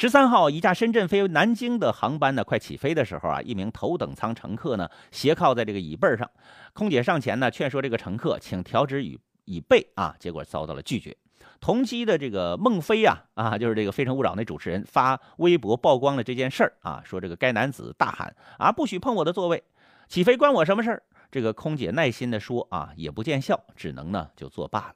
十三号，一架深圳飞南京的航班呢，快起飞的时候啊，一名头等舱乘客呢斜靠在这个椅背上，空姐上前呢劝说这个乘客请调直椅椅背啊，结果遭到了拒绝。同机的这个孟非啊啊，就是这个《非诚勿扰》那主持人发微博曝光了这件事儿啊，说这个该男子大喊啊不许碰我的座位，起飞关我什么事儿？这个空姐耐心的说啊也不见效，只能呢就作罢了。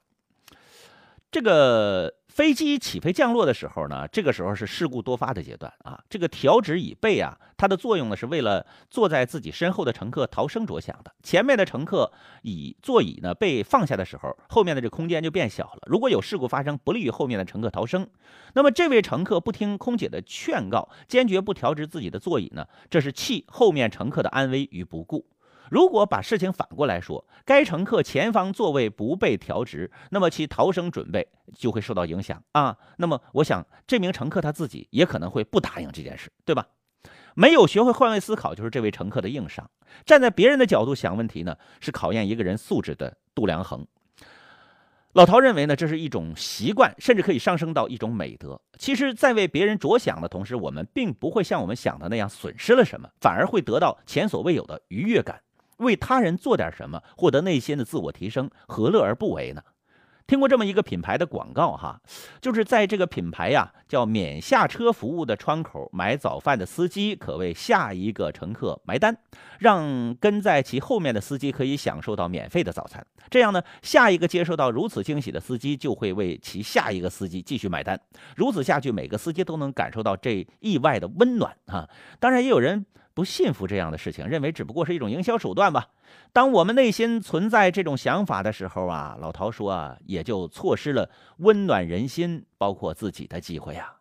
这个飞机起飞降落的时候呢，这个时候是事故多发的阶段啊。这个调直椅背啊，它的作用呢是为了坐在自己身后的乘客逃生着想的。前面的乘客椅座椅呢被放下的时候，后面的这空间就变小了。如果有事故发生，不利于后面的乘客逃生。那么这位乘客不听空姐的劝告，坚决不调直自己的座椅呢，这是弃后面乘客的安危于不顾。如果把事情反过来说，该乘客前方座位不被调直，那么其逃生准备就会受到影响啊。那么，我想这名乘客他自己也可能会不答应这件事，对吧？没有学会换位思考，就是这位乘客的硬伤。站在别人的角度想问题呢，是考验一个人素质的度量衡。老陶认为呢，这是一种习惯，甚至可以上升到一种美德。其实，在为别人着想的同时，我们并不会像我们想的那样损失了什么，反而会得到前所未有的愉悦感。为他人做点什么，获得内心的自我提升，何乐而不为呢？听过这么一个品牌的广告哈，就是在这个品牌呀叫免下车服务的窗口买早饭的司机，可为下一个乘客埋单，让跟在其后面的司机可以享受到免费的早餐。这样呢，下一个接受到如此惊喜的司机就会为其下一个司机继续买单。如此下去，每个司机都能感受到这意外的温暖啊！当然，也有人。不信服这样的事情，认为只不过是一种营销手段吧。当我们内心存在这种想法的时候啊，老陶说啊，也就错失了温暖人心、包括自己的机会啊。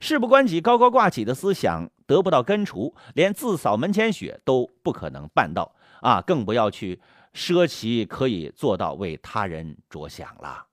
事不关己、高高挂起的思想得不到根除，连自扫门前雪都不可能办到啊，更不要去奢侈可以做到为他人着想了。